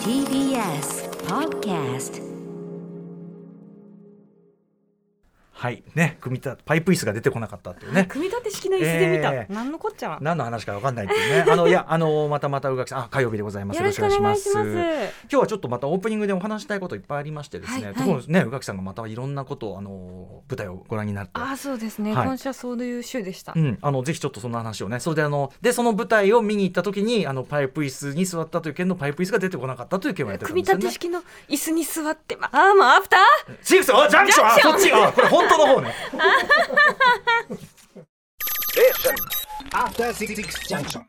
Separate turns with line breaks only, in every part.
TBS Podcast
はい。ね組み立てパイプ椅子が出てこなかったっていうね。
組み立て式の椅子で見た、
えー。
何のこっちゃ。は
何の話かわかんないっていうね。あのいやあのまたまた宇垣さん。あ火曜日でございます。
よろしくお願いします。
今日はちょっとまたオープニングでお話したいこといっぱいありましてですね、
はいはい。
ね宇垣さんがまたいろんなことをあの舞台をご覧になって。
あそうですね、
はい。
今週はそういう週でした、
うん、あのぜひちょっとその話をね。それであのでその舞台を見に行った時にあのパイプ椅子に座ったという件のパイプ椅子が出てこなかったという件をやってたん
組み
ですよね。
立て式の椅子に座ってまあーもうアフター？
シックスあジャンクション？あそっち？あこれ本当の方ね。
After Six Junction.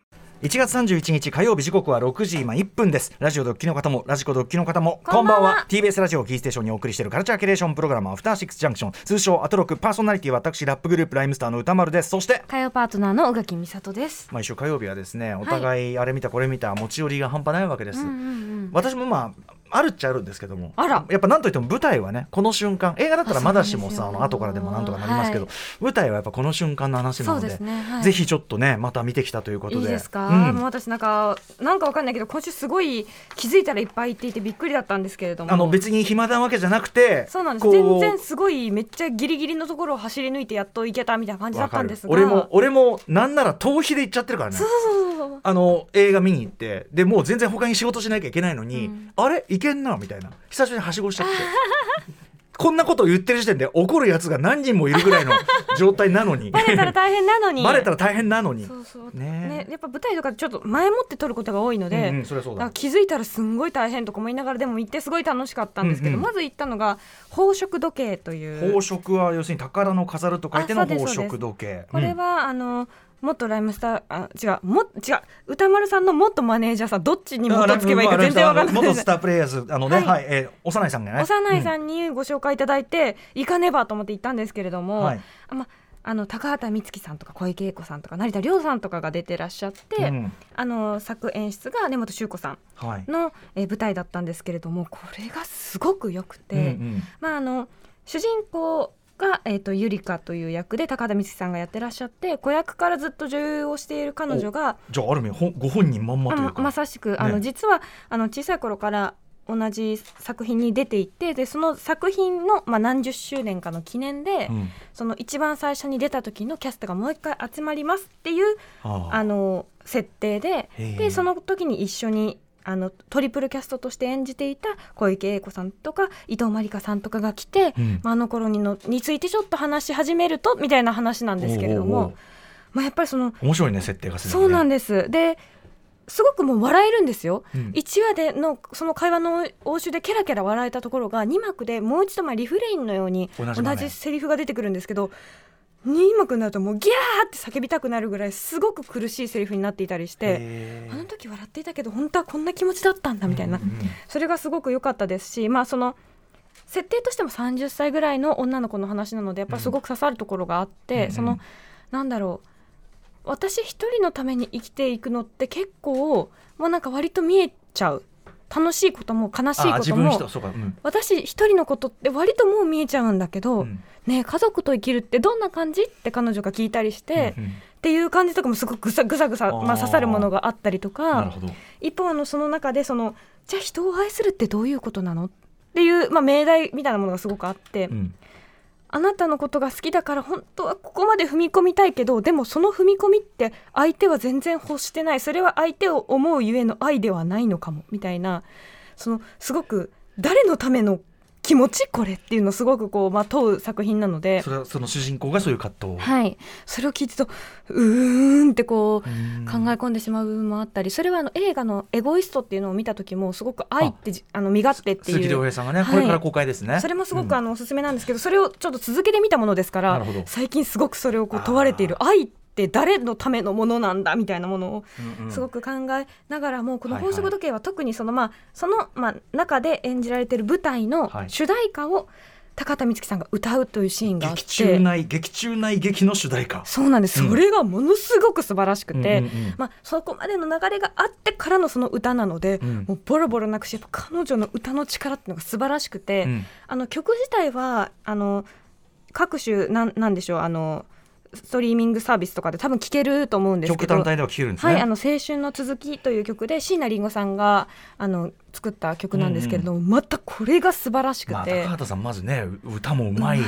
1月31日火曜日時刻は6時今1分です。ラジオドッキの方もラジコドッキの方も
こんばんは。
TBS ラジオキーステーションにお送りしているカルチャーキュレーションプログラムアフターシックスジャンクション。通称アトロクパーソナリティは私ラップグループライムスターの歌丸です。そして
火曜パートナーの宇垣美里です。
毎週火曜日はですねお互いあれ見たこれ見た持ち寄りが半端ないわけです、
うんうんうん。
私もまああるっちゃあるんですけども。
あら。
やっぱ何といっても舞台はねこの瞬間映画だったらまだしもさあの後からでもなんとかなりますけど、
はい。
舞台はやっぱこの瞬間の話なので
ねはい。
ぜひちょっとねまた見てきたということで。
いいですか、
うん。
もう私なんかなんかわかんないけど今週すごい気づいたらいっぱい行っていてびっくりだったんですけれども。
あの別に暇なわけじゃなくて
そうなんです。
こ
全然すごいめっちゃギリギリのところを走り抜いてやっと行けたみたいな感じだったんですが。
俺も俺もなんなら逃避で行っちゃってるからね。
そうそう
あの映画見に行ってでもう全然他に仕事しなきゃいけないのに、
うん。
あれ？いけんなみたいな。久しぶりにはしごしちゃって。こんなことを言ってる時点で怒るやつが何人もいるぐらいの 状態なのに。
バレたら大変なのに。
バレたら大変なのに。
そうそう。
ね。
ねやっぱ舞台とかちょっと前もって撮ることが多いので、
うん
気づいたらすんごい大変とか思いながらでも行ってすごい楽しかったんですけど、
うんうん。
まず行ったのが宝飾時計という。
宝飾は要するに宝の飾ると書いての宝飾時計。
これは、あの元ライムスターあ違う。も違う。歌丸さんの元マネージャーさんどっちに
うん
元つけばいいか全然わかんない。
元スタープレイヤーズあのね、は
はいい
えー幼いさんがね。
幼いさんにご紹介いただいて、行かねばと思って行ったんですけれども、
はい。
あまあの高畑充希さんとか小池栄子さんとか成田凌さんとかが出てらっしゃって、
うん。
あの作演出が根本修子さん
はい。
の、えー舞台だったんですけれどもこれがすごく良くて、
うんうん。
まああの主人公が、えー、とゆりかという役で高畑充希さんがやってらっしゃって子役からずっと女優をしている彼女が
じゃあある意味ご本人まんまというか。
あまさしくあの、
ね。
実はあの小さい頃から同じ作品に出ていてでその作品の、まあ、何十周年かの記念で、
うん。
その一番最初に出た時のキャストがもう一回集まりますっていう
あ
あ。の設定ででその時に一緒にあのトリプルキャストとして演じていた小池栄子さんとか伊藤まりかさんとかが来て、
うん。
まあ、あの頃にのについてちょっと話し始めるとみたいな話なんですけれども
おうお
まあ、やっぱりその
面白いね設定が
そうなん
で
です。ですごくもう笑えるんですよ、
うん。
1話でのその会話の応酬でケラケラ笑えたところが2幕でもう一度まあリフレインのように同
じ
セリフが出てくるんですけど2幕になるともうギャーって叫びたくなるぐらいすごく苦しいセリフになっていたりしてあの時笑っていたけど本当はこんな気持ちだったんだみたいな、
うんうん
それがすごく良かったですしまあその設定としても30歳ぐらいの女の子の話なのでやっぱすごく刺さるところがあって、
うん。
そのなんだろう私一人のために生きていくのって結構もうなんか割と見えちゃう楽しいことも悲しいことも
うん。
私一人のことって割ともう見えちゃうんだけど、
うん。
ねえ家族と生きるってどんな感じって彼女が聞いたりして、
うんうん。
っていう感じとかもすごくぐさぐさぐさ、まあ、刺さるものがあったりとか一方あのその中でそのじゃあ人を愛するってどういうことなの？っていう、まあ、命題みたいなものがすごくあって、
うん
あなたのことが好きだから本当はここまで踏み込みたいけどでもその踏み込みって相手は全然欲してない。それは相手を思うゆえの愛ではないのかも。みたいな。そのすごく誰のための気持ちこれっていうのをすごくこう、まあ、問う作品なので。
そ。れはその主人公がそういう葛藤を。
はい、それを聞いてるとうーんってこう
うん。
考え込んでしまう部分もあったり。それはあの映画の「エゴイスト」っていうのを見た時もすごく愛ってじあ。の身勝手って
鈴木亮
いう
平さんがね。
はい。
これから公開ですね。
それもすごく
うん。
あのおすすめなんですけどそれをちょっと続けてみたものですから最近すごくそれをこう問われている。愛って誰のためのものなんだみたいなものをすごく考えながらもこの宝飾時計は特にそのまあそのまあ中で演じられている舞台の
はい。
主題歌を高畑充希さんが歌うというシーンがあっ
劇中
て
内劇中内劇の主題歌。
そうなんです。
うん。
それがものすごく素晴らしくて。
うんうんうん。
まあ、そこまでの流れがあってからのその歌なので、
うん。
もうボロボロなくしやっぱ彼女の歌の力っていうのが素晴らしくて、
うん。
あの曲自体はあの各種なんなんでしょうあのストリーミングサービスとかで多分聴けると思うんですけど。
曲単体では聴けるんですね。
はい、あの青春の続きという曲で椎名林檎さんがあの作った曲なんですけれども、またこれが素晴らしく
まあ、
て、
高畑さんまずね歌もうまい。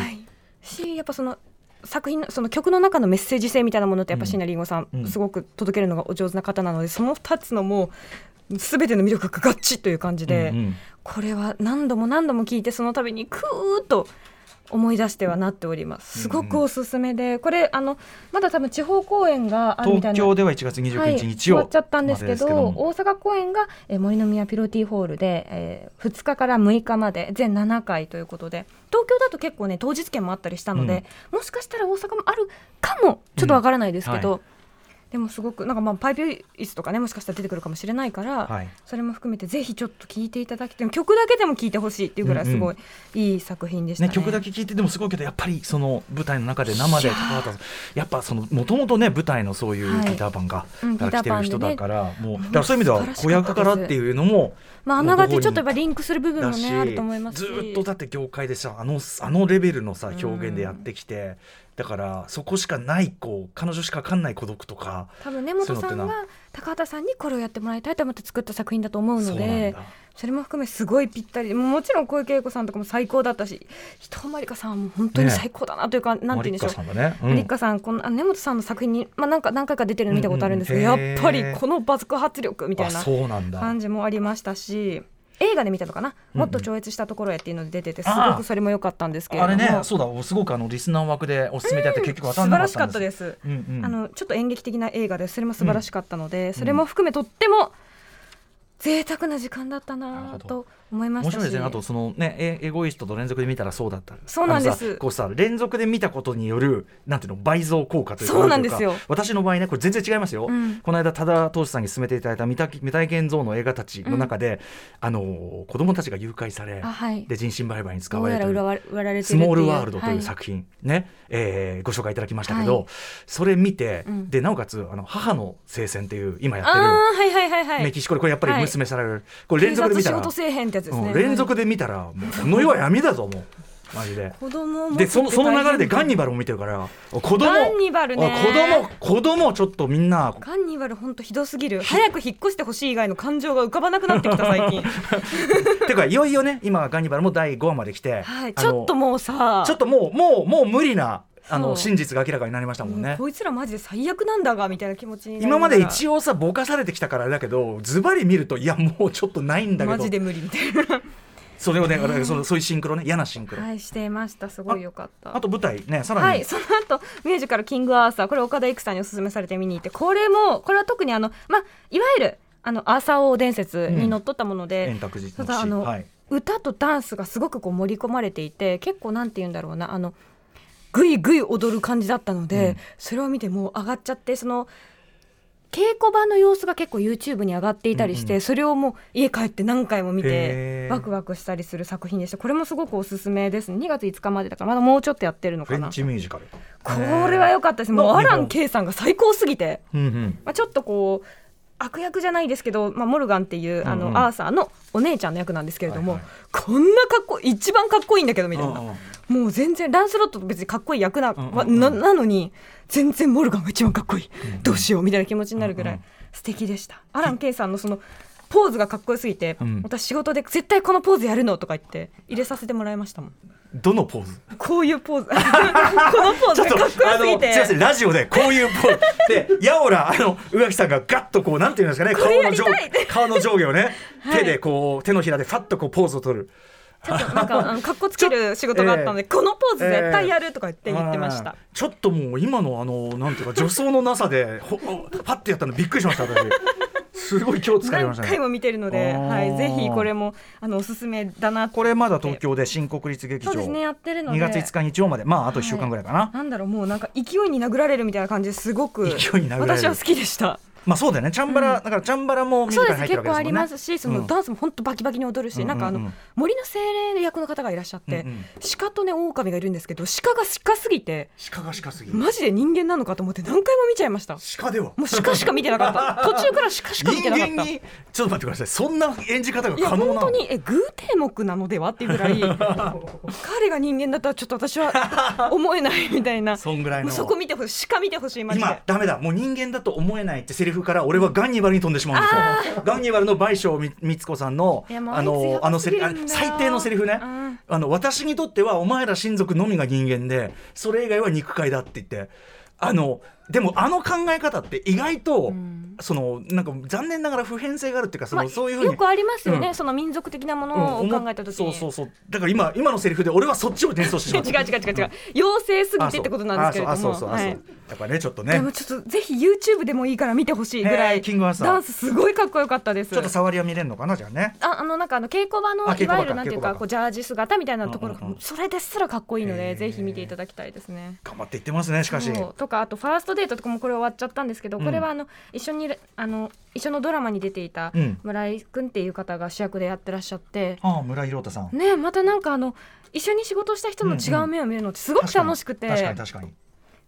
しやっぱその作品のその曲の中のメッセージ性みたいなものってやっぱ椎名林檎さん、
うん。
すごく届けるのがお上手な方なのでその2つのもう全ての魅力が合致という感じで、
うんうん。
これは何度も何度も聞いてその度にクーッと思い出してはなっております。すごくおすすめで、これあのまだ多分地方公演があるみたいな。
東京では1月29
はい、
日日曜、
終わっちゃったんですけど
も。
大阪公演が、えー森の宮ピロティホールで、えー2日から6日まで全7回ということで。東京だと結構ね当日券もあったりしたので、もしかしたら大阪もあるかも。ちょっとわからないですけど、
うん
でもすごくなんかまあパイプ椅子とかねもしかしたら出てくるかもしれないから、
はい。
それも含めてぜひちょっと聴いていただきたい曲だけでも聴いてほしいっていうぐらいすごいいい作品でしたね。
ね、曲だけ聴いてでもすごいけどやっぱりその舞台の中で生で高畑さんやっぱそのもともとね舞台のそういう
はい。
ギター版が、
うん
から来てる人だから、もうだからそういう意味では子役からっていうのも
まああながちちょっとやっぱリンクする部分もねあると思いますし。
ずーっとだって業界でさあのあのレベルのさ表現でやってきて、だからそこしかないこう彼女しか分かんない孤独とか
多分根本さん
そういうのって
は高畑さんにこれをやってもらいたいと思って作った作品だと思うので
だ。
それも含めすごいぴったりもちろん小池栄子さんとかも最高だったし伊藤まりかさんはもう本当に最高だなというか、なんて言うんでしょう。
マリッカさんだね、うん。
さんこのあ根本さんの作品に、まあ、なんか何回か出てるの見たことあるんですけど、
うん。うん
やっぱりこの爆発力みたい
あ
な感じもありましたし映画で見たのかな、
うん
もっと超越したところへっていうので出ててす
ああ
ごくそれも良かったんですけれども。
あれねそうだ。すごくあのリスナー枠でおすすめでやって結局当たんなかっ
素晴らしか
たんです
ったです。
うんうん。
あのちょっと演劇的な映画でそれも素晴らしかったので、それも含めとっても贅沢な時間だった
な
と思いまし
面白いですね。あとそのねエエゴイストと連続で見たらそうだった
そうなんです。
こうさ連続で見たことによるなんていうの倍増効果というか
そうなんですよ。
私の場合ねこれ全然違いますよ、
うん。
この間多田投資さんに勧めていただいた未体験像の映画たちの中で、あの子供たちが誘拐され
あはい。
で人身売買に使われてるス
いう。
モールワールドという
はい。
作品、ね、えーご紹介いただきましたけど、
はい。
それ見て、
うん。
でなおかつあの母の聖戦っていう今やってる
ああはいはいはいはい。
メキシコでこれやっぱり
はい。
娘される、これ連
警
続で見たら
察仕事せえへんってやつですね、
うん。連続で見たらもうこの世は闇だぞもう。マジで。
子供
でそのその流れでガンニ
バ
バルも見てるから子供
ガンニバルね。
あ子供子供ちょっとみんな
ガンニバル本当ひどすぎる。早く引っ越してほしい以外の感情が浮かばなくなってきた最近。
てかいよいよね今ガンニバルも第5話まで来て、
はい。ちょっともうさ
ちょっともうもうもう無理なあの真実が明らかになりましたもんね。
もう。こいつらマジで最悪なんだがみたいな気持ちに
今まで一応さぼかされてきたからだけどズバリ見るといやもうちょっとないんだけど。
マジで無理みたい
それをねあれそのそういうシンクロね嫌なシンクロ、
なはいしていました。すごい良かった。
あと舞台ねさらに、
はい、その後ミュージカル「キングアーサー」これ岡田育さんにおすすめされて見に行ってこれもこれは特にあの、まあ、いわゆるあのアーサー王伝説にのっとったもので、
円卓寺
ただあの、
はい、
歌とダンスがすごくこう盛り込まれていて結構なんて言うんだろうなあのぐいぐい踊る感じだったので、
うん。
それを見てもう上がっちゃってその稽古場の様子が結構 YouTube に上がっていたりして、
うんうん
それをもう家帰って何回も見てワクワクしたりする作品でした。これもすごくおすすめですね。2月5日までだからまだもうちょっとやってるの
フレン
かな
チミュージカル。
これは良かったです。もう
の？
アラン・ケイさんが最高すぎて、
うんうん。
まあ、ちょっとこう悪役じゃないですけど、まあ、モルガンっていうあの、
うん。うん
アーサーのお姉ちゃんの役なんですけれども、
はいはい。
こんなかっこ一番かっこいいんだけどみたいな、
うんうん。
もう全然ランスロットと別にかっこいい役な,、
うんうんうん。
ななのに全然モルガンが一番かっこいい、どうしようみたいな気持ちになるぐらい
うんうん。
素敵でした、アラン・ケイさんのそのポーズがかっこよすぎて、
うん。
私仕事で絶対このポーズやるのとか言って入れさせてもらいましたもん。
どのポーズ？
こういうポーズ。このポーズがかっこよすぎて。
すいませんラジオでこういうポーズ。でやおらあの宇垣さんがガッとこうなんていうんですかね顔の上顔の上下をね、
はい。
手でこう手のひらでファッとこうポーズを取る。
ちょっとなんかあのかっこつける仕事があったので、このポーズ絶対やるとか言って言ってました、
はいちょっともう今のあのなんていうか助走のなさでほパッてやったのびっくりしました私すごい今日疲れましたね。
何回も見てるので、はい、ぜひこれもあのおすすめだな
これまだ東京で新国立劇場
そうですねやってるので。
2月5日日曜まで。まああと1週間ぐらいかな、
なんだろうもうなんか勢いに殴られるみたいな感じですごく。私は好きでした
まあそうだよね。チャンバラ、だからチャンバラもミュー
そう
ジカ
です。
ルに入ってるわけですもんね。
結構あります。しその、
うん。
ダンスも本当バキバキに踊るし、なんかあの森の精霊役の方がいらっしゃって、鹿とね狼がいるんですけど鹿が鹿すぎて
鹿が鹿すぎる。
マジで人間なのかと思って何回も見ちゃいました。
鹿では
もう鹿しか見てなかった。途中から鹿しか見
人
てなかった。
間にちょっと待ってください。そんな演じ方が可能なの？
本当にえ偶定目なのではっていうぐらい 彼が人間だったらちょっと私は思えないみたいな。
そんぐらいの。
そこ見てほしい鹿見てほしいマジで。
今ダメだ。もう人間だと思えないってセリフから俺はガンニバルに飛んでしまうんですよ。ガンニバルの賠償み光子さんのあの
あ
のセリあ最低のセリフね、
うん。
あの私にとってはお前ら親族のみが人間でそれ以外は肉塊だって言って。あのでもあの考え方って意外と、
ん。
そのなんか残念ながら普遍性があるっていうかその、
まあ
そういうふうに。
よくありますよね、
うん。
その民族的なも
うん
のを
思
考えた時に、
そうそうそう。だから今今のセリフで俺はそっちを転送して
違う違う違う違う。妖精すぎてってことなんですけれど
あそう。そうあそうあそう。やっぱねちょっと
で
ね
もちょっとぜひ YouTube でもいいから見てほしいぐらい。
キングアーサー。
ダンスすごいかっこよかったです。
ちょっと触りは見れるのかなじゃあね。
ああのなんかあの稽古場のいわゆるなんていう
か
か。こうジャージ姿みたいなところ。が
うんうんうん。
それですらかっこいいのでぜひ見ていただきたいですね。
頑張っていってますねしかし。
とかあとファーストデートとかもこれ終わっちゃったんですけど、
うん。
これはあの一緒にあの一緒のドラマに出ていた
うん。
村井君っていう方が主役でやってらっしゃって、
ああ村井亮太さん。
ねまたなんかあの一緒に仕事した人の違う目を見るのってすごく楽しくて、
確かに確かに。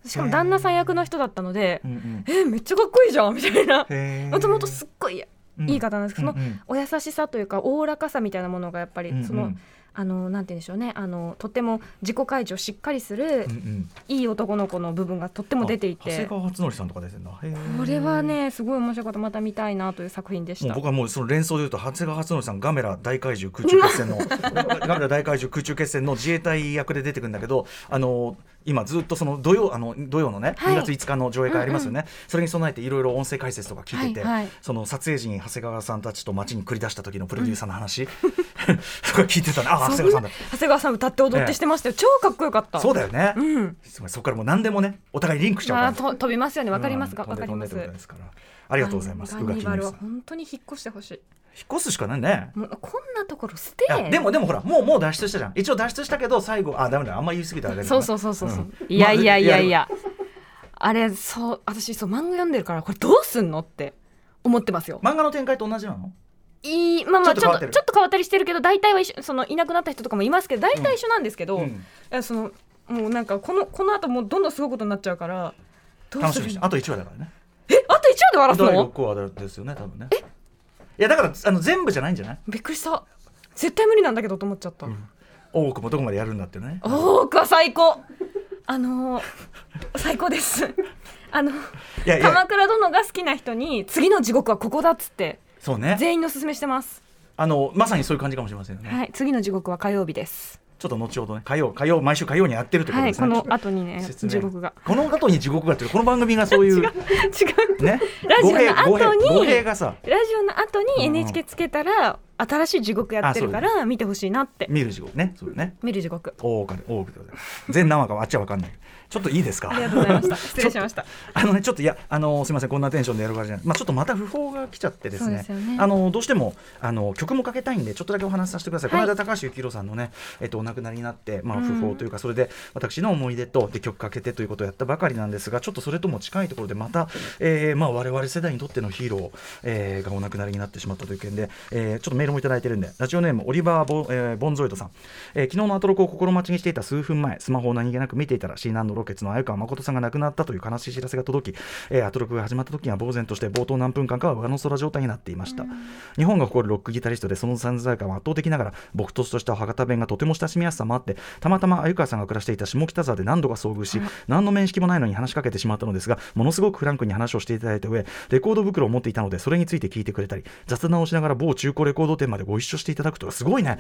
しかも旦那さん役の人だったので
う、んうん。
えめっちゃかっこいいじゃんみたいな。もともとすっごい
うん。
いい方なんですけど、
うんうん。
そのお優しさというかおおらかさみたいなものがやっぱり、
うんうん。
そのあのなんて言うんでしょうね。あのとても自己開示をしっかりする、
うんうん。
いい男の子の部分がとっても出てい
あ長谷
て
川初則さんとか出てんだへー。
これはねすごい面白かったまた見たいなという作品でした。
僕はもうその連想で言うと長谷川初則さんガメラ大怪獣空中決戦の ガメラ大怪獣空中決戦の自衛隊役で出てくるんだけどあの今ずっとその土曜あの土曜のね、
はい。
2月5日の上映会ありますよね、それに備えていろいろ音声解説とか聞いてて、
はい。はい
その撮影時に長谷川さんたちと街に繰り出した時のプロデューサーの話、とか聞いてたねあ長谷川さんだ。
長谷川さん歌って踊ってしてましたよ、超かっこよかった。
そうだよね、
うん。
そこからもう何でもねお互いリンクしちゃうから。
あ飛びますよね。わかりますか
うん。
わかります
ありがとうございます。
ガンニバルは本当に引っ越してほしい。
引っ越すしかないね。
もうこんなところ捨て。
でもでもほらもうもう脱出したじゃん。一応脱出したけど最後あダメだ。あんま言い過ぎたらあれだ
そうそうそうそうそう、
ん。
いやいやいやい
ま
や、あれそう私そう漫画読んでるからこれどうすんのって思ってますよ。
あ漫画の展開と同じなの？
いいまあまあちょっと
ちょっと変わっ
たりしてるけど大体は一緒そのいなくなった人とかもいますけど大体一緒なんですけど、い
うん。
やそのもうなんかこのこの後もうどんどんすごいことになっちゃうからどうする？
楽しみにしてあと1話だからね。
えあと1話で終わらす
第
の
6話ですよね多分ね。いやだからあの全部じゃないんじゃない？
びっくりした。絶対無理なんだけどと思っちゃった、
大奥もどこまでやるんだってね。
大奥は最高。あのー最高です。あの鎌倉殿が好きな人に次の地獄はここだっつって
そうね。
全員におすすめしてます。
あのまさにそういう感じかもしれませんよね、
はい次の地獄は火曜日です
ちょっと後ほどね火曜火曜毎週火曜にやってると
はいこ
ですね、
の後にね地獄が。
この後に地獄がっていうこの番組がそういう
違う
ね
ラジオの後にラジオの後
うん。うん
に NHK つけたら新しい地獄やってるから見てほしいなって。
見る地獄ね。そうね。
見る地獄。
大岡で大奥でございます全何話かはあっちは分かんない。ちょっといいですか？
ありがとうございました。失礼しました。
あのねちょっといやあのすみませんこんなテンションでやるからじゃない。まあちょっとまた訃報が来ちゃってですね。あのどうしてもあの曲もかけたいんでちょっとだけお話しさせてください、
はい。
この間高橋幸宏さんのねえっとお亡くなりになってまあ
うん。
訃報というかそれで私の思い出とで曲かけてということをやったばかりなんですがちょっとそれとも近いところでまた、えー、まあ我々世代にとってのヒーロー、えーがお亡くなりになってしまったという件で、えーちょっとメールもいただいてるんでラジオネームオリバーボ,、えーボンゾイドさん、えー昨日のアトロクを心待ちにしていた数分前スマホを何気なく見ていたら C 難度ロケッツの鮎川誠さんが亡くなったという悲しい知らせが届き、えーアトロクが始まった時には呆然として冒頭何分間かは上の空状態になっていました、日本が誇るロックギタリストでその存在感は圧倒的ながら僕とした博多弁がとても親しみやすさもあってたまたま鮎川さんが暮らしていた下北沢で何度か遭遇し、何の面識もないのに話しかけてしまったのですがものすごくフランクに話をしていただいた上レコード袋を持っていたのでそれについて聞いてくれたり雑談をしながら某中古レコード店までご一緒していただくとかすごいね。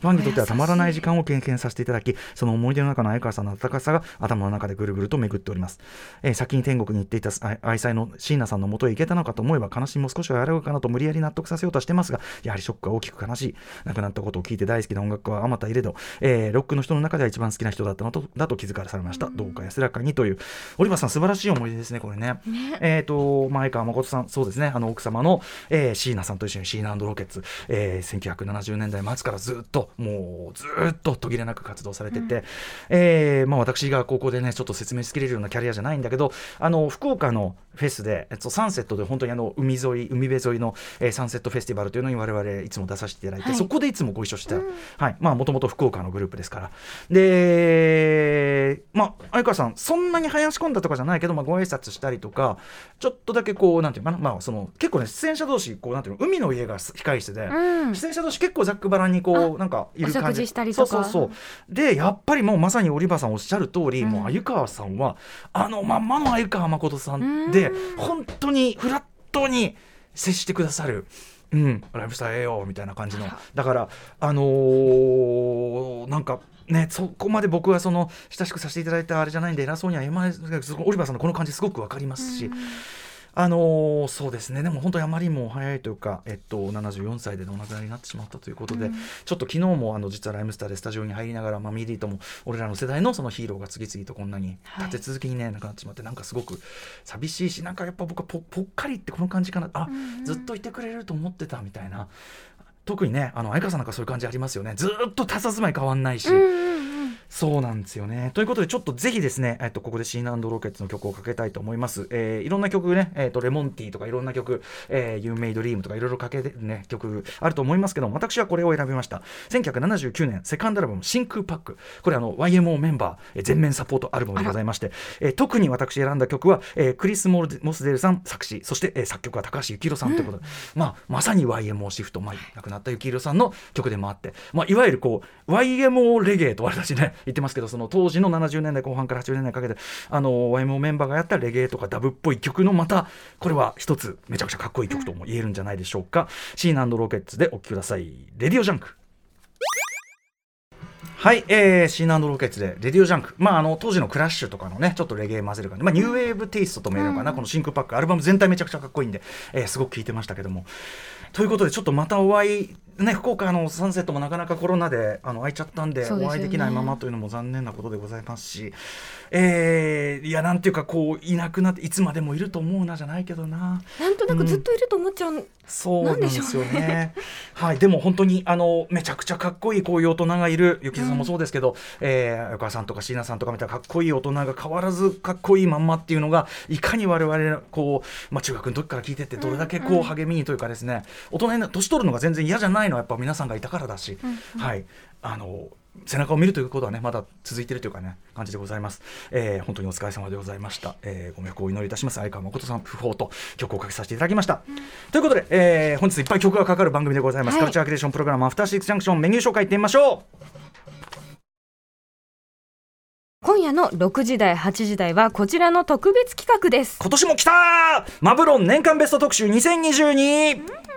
ファンにとってはたまらない時間を経験させていただきその思い出の中の鮎川さんの温かさが頭の中でぐるぐると巡っております、えー先に天国に行っていたあ愛妻の椎名さんの元へ行けたのかと思えば悲しみも少しは和らぐかなと無理やり納得させようとしてますがやはりショックが大きく悲しい。亡くなったことを聞いて大好きな音楽家はあまたいれど、えーロックの人の中では一番好きな人だったのとだと気づかされました、どうか安らかにという。オリバーさん素晴らしい思い出ですねこれね。えっ、と前川誠さんそうですね。あの奥様の、えー、椎名さんと一緒にシーナロケッツ、えー、1970年代末からずっともうずっと途切れなく活動されてて、うん、えー、まあ、私がここでねちょっと説明しきれるようなキャリアじゃないんだけどあの福岡のフェスで、えっと、サンセットで本当にあの海沿い海辺沿いの、えー、サンセットフェスティバルというのに我々いつも出させていただいて、はい、そこでいつもご一緒して、うん、はい。まあもともと福岡のグループですから。でまあ相川さんそんなに林込んだとかじゃないけど、まあ、ご挨拶したりとかちょっとだけこうなんていうかな、まあ、その結構ね出演者同士こうなんていうの海の家が控室で、うん、出演者同士結構ざっくばらんにこうなんかいる感じ。
そう
そうそう。でやっぱりもうまさに織場さんおっしゃる通り、うん、もう鮎川さんはあのまんまの鮎川誠さんで、うん、本当にフラットに接してくださる。うん、ライフスタイルええよみたいな感じの。だからあのー、なんかね、そこまで僕はその親しくさせていただいたあれじゃないんで偉そうには言えないですけどオリバーさんのこの感じすごく分かりますし、あのー、そうですね。でも本当にあまりにも早いというか、えっと、74歳でお亡くなりになってしまったということで、うん、ちょっと昨日もあの実はライムスターでスタジオに入りながら、マミー D とも俺らの世代のそのヒーローが次々とこんなに立て続けにね、はい、亡くなってしまってなんかすごく寂しいしなんかやっぱ僕はぽぽっかりってこの感じかな。あ、うん、ずっといてくれると思ってたみたいな。特にねあの鮎川さんなんかそういう感じありますよね。ずっと佇まい変わんないし。うんそうなんですよね。ということで、ちょっとぜひですね、えっと、ここでシーナロケッツの曲をかけたいと思います。えー、いろんな曲ね、えっと、レモンティーとかいろんな曲、えー、You Made Dream とかいろいろかけてね、曲あると思いますけども、私はこれを選びました。1979年、セカンドアルバム、真空パック。これ、あの、YMO メンバー、えー、全面サポートアルバムでございまして、えー、特に私選んだ曲は、えー、クリス・モスデルさん作詞、そして、えー、作曲は高橋幸宏さんということで、うん、まあ、まさに YMO シフト、まあ、亡くなった幸宏さんの曲でもあって、まあ、いわゆるこう、YMO レゲエと私ね、言ってますけど、その当時の70年代後半から80年代かけてあの YMO メンバーがやったレゲエとかダブっぽい曲のまたこれは一つめちゃくちゃかっこいい曲とも言えるんじゃないでしょうか、うん、シーナロケッツでお聴きください「レディオジャンク」はい、えー、シーナロケッツで、レディオジャンク。まあ、あの、当時のクラッシュとかのね、ちょっとレゲエ混ぜる感じ。まあ、ニューウェーブテイストとも言えるのかな、うん、この真空パック。アルバム全体めちゃくちゃかっこいいんで、えー、すごく聴いてましたけども。ということで、ちょっとまたお会いね、福岡のサンセットもなかなかコロナであの開いちゃったんで、お会いできないままというのも残念なことでございますし、えー、いやなんていうかこういなくなっていつまでもいると思うなじゃないけどな。
なんとなくずっといると思っちゃう、うん、
そうなんですよね。はいでも本当にあのめちゃくちゃかっこいいこういう大人がいるゆきさんもそうですけど、うん、えー、横川さんとか椎名さんとかみたいなかっこいい大人が変わらずかっこいいまんまっていうのがいかに我々こう、まあ、中学の時から聞いててどれだけこう励みにというかですね、大人に年取るのが全然嫌じゃないのはやっぱ皆さんがたからだし、うんうん、はい。あの背中を見るということはねまだ続いているというかね感じでございます、えー、本当にお疲れ様でございました、えー、ご冥福をお祈りいたします。相川誠さん訃報と曲をかけさせていただきました、うん、ということで、えー、本日いっぱい曲がかかる番組でございます、はい、カルチャークリエーションプログラムアフターシックスジャンクションメニュー紹介いってみましょう。
今夜の6時台8時台はこちらの特別企画です。
今年も来たマブロン年間ベスト特集2022、うん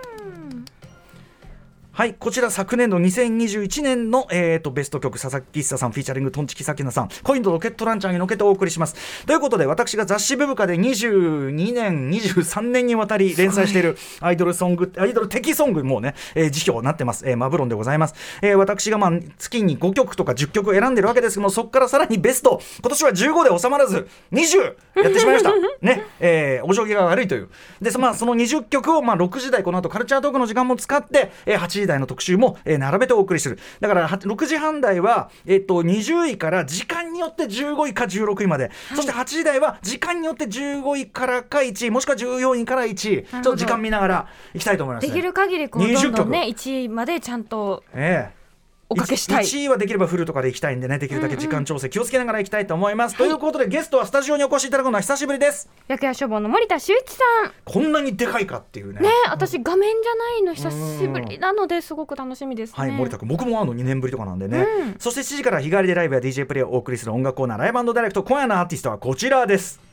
はいこちら昨年度2021年の、えーと、ベスト曲佐々木久さんフィーチャリングトンチキサキナさんコインドロケットランチャーにのけてお送りします。ということで私が雑誌ブブカで22年23年にわたり連載しているアイドルソングアイドル的ソングもね、えー、辞表になってます、えー、マブロンでございます、えー、私がまあ月に5曲とか10曲選んでるわけですけどもそこからさらにベスト。今年は15で収まらず20やってしまいました。ね。えー、お上気が悪いという。で、まあ、その20曲をまあ6時台この後カルチャートークの時間も使って、えー、8時台の特集も、えー、並べてお送りする。だから6時半台は、えー、と20位から時間によって15位か16位まで、はい、そして8時台は時間によって15位からか1位もしくは14位から1位。ちょっと時間見ながらいきたいと思います、
ね、できる限りこうどんどんね1位までちゃんと。ええおかけしたい。
1, 位はできればフルとかでいきたいんでねできるだけ時間調整気をつけながらいきたいと思います、うんうん、ということでゲストはスタジオにお越しいただくのは久しぶりです。
薬屋消防の森田修一さん。
こんなにでかいかっていうね。
ね私画面じゃないの久しぶりなのですごく楽しみです、ね、
はい森田君僕もあの2年ぶりとかなんでね、うん、そして7時から日帰りでライブや DJ プレイをお送りする音楽コーナーライブダイレクト今夜のアーティストはこちらです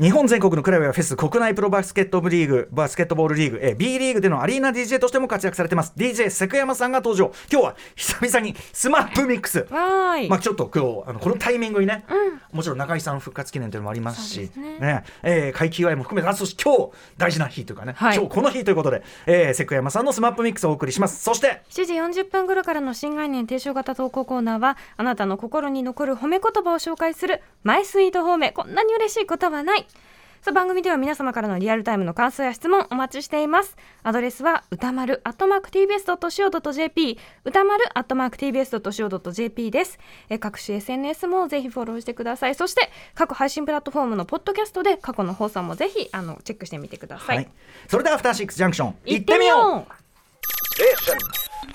日本全国のクラブやフェス国内プロバスケットリーグバスケットボールリーグ、え B リーグでのアリーナ DJ としても活躍されてます。DJ セクヤマさんが登場。今日は久々にスマップミックス。まあちょっと今日あのこのタイミングにね、うん、もちろん中井さん復活記念というのもありますしね。ね、えー、会期祝いも含めてあそして今日大事な日というかね、はい、今日この日ということで、えー、セクヤマさんのスマップミックスをお送りします。そして
7時40分頃からの新概念提唱型投稿コーナーはあなたの心に残る褒め言葉を紹介するマイスイート褒め。こんなに嬉しいことはないさあ番組では皆様からのリアルタイムの感想や質問お待ちしています。アドレスは歌丸アットマーク tbs.co.jp 歌丸アットマーク tbs.co.jp です。えー各種 SNS もぜひフォローしてください。そして各配信プラットフォームのポッドキャストで過去の放送もぜひあのチェックしてみてください、
はい、それではアフターシックスジャンクション。
行ってみよう。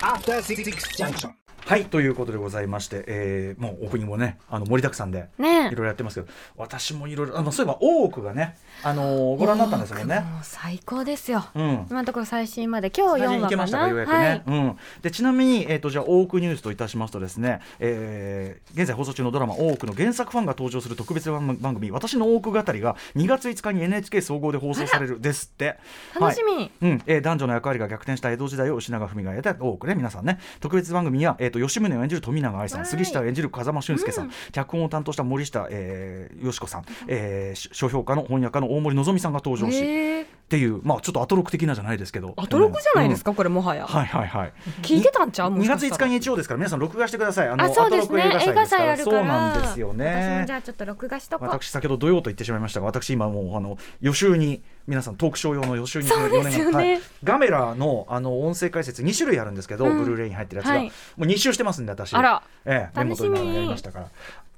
After Six Junction.
はいということでございまして、えー、もうオープニングもねあの盛りだくさんでいろいろやってますけど、私もいろいろあのそういえば大奥がねあのーご覧になったんですもんね。
もう最高ですよ、
うん。
今のところ最新まで。今日4
最近行
話かな。
けましたかようやくね、うん、でちなみに、えー、とじゃあ大奥ニュースといたしますとですね、えー現在放送中のドラマ「大奥」の原作ファンが登場する特別番番組「私の大奥語り」が2月5日に NHK 総合で放送されるですって。
楽しみ。
はい。うん。えー男女の役割が逆転した江戸時代を吉永文が得た大奥ね皆さんね。特別番組には、えー、と吉宗を演じる富永愛さん
はい
杉下を演じる風間俊介さん、脚本を担当した森下、えー、よしこさん、えー、書評家の翻訳家の大森のぞみさんが登場し、っていうまあちょっとアトロク的なじゃないですけど。
アトロクじゃないです
か、
か、これもはや、
うん。はいはいはい。
聞いてたんちゃう？も
2
しか
月5
したら。
日日曜ですから皆さん録画してください。あの
あそうですね。映画祭あるから。
そうなんですよ
私も
ね
じゃあちょっと録画しとこう。
私先ほど土曜と言ってしまいましたが私今もうあの予習に皆さんトークショー用の予習に
そうですよね。
はい。ガメラのあの音声解説2種類あるんですけど、
うん。
ブルーレイに入ってるやつが、
はい。
もう2周してますんで私。
あら。
ええ、メモ取りながらやりましたから。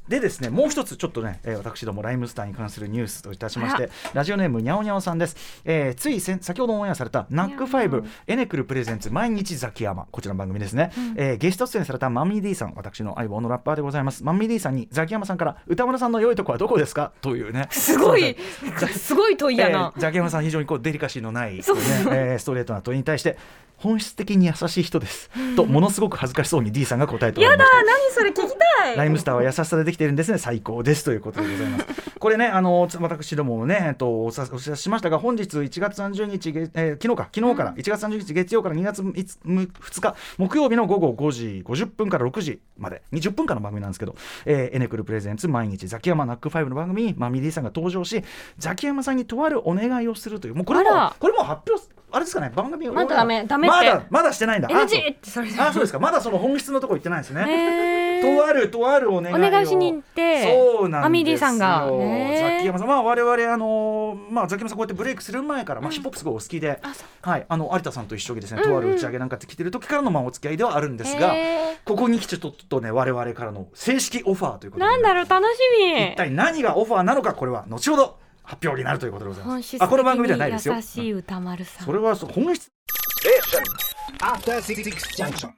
でですね、もう一つちょっとね、えー私どもライムスターに関するニュースといたしまして、ラジオネームにゃおにゃおさんです。えーつい先ほどオンエアされたナックファイブエネクルプレゼンツ毎日ザキヤマこちらの番組ですね。えーゲスト出演されたマミー D さん、私の相棒のラッパーでございます。マミー D さんにザキヤマさんから宇多丸さんの良いとこはどこですか？というね。
すごい
そう
すごい問いやな、
えーザキヤマさん非常にこうデリカシーのない、
そう。
ねえーストレートな問いに対して本質的に優しい人です、とものすごく恥ずかしそうに D さんが答えておりま
や
した
だ何それ聞きたい。
ライムスターは優しさでできているんですね、最高ですということでございます。これね、あのつ私どもね、えっと、おさお知らせしましたが、本日1月30日、げえー昨日か、昨日から、1月30日月曜から2月2日、木曜日の午後5時50分から6時まで、20分間の番組なんですけど、えーエネクルプレゼンツ毎日ザキヤマナックファイブの番組に、マミー D さんが登場し、ザキヤマさんにとあるお願いをするという、もうこれもこれも発表、あれですかね、番組を
まだダメダメって。
まだ、まだしてないんだ。あ
NG ってそれ
あ、そうですか、まだその本質のところ行ってないですね。とあるとあるお願いを。
お願いしに行って
そうなんですよ。
マミー D さんが。ね
ザキヤマさん。まあ我々あのーまあザキヤマさんこうやってブレイクする前から、まあ、ヒップホップすごいお好きで、はい。あの有田さんと一緒にですね、
うんうん。
とある打ち上げなんかって来てる時からのまあお付き合いではあるんですが
へ
ここに来てちょっとね我々からの正式オファーということで、
なんだろう楽しみ。
一体何がオファーなのかこれは後ほど発表になるということでございます。あこの番組ではない
的
ですよ。
に優しい歌丸さん。
それはそう本質。
After Six Junction.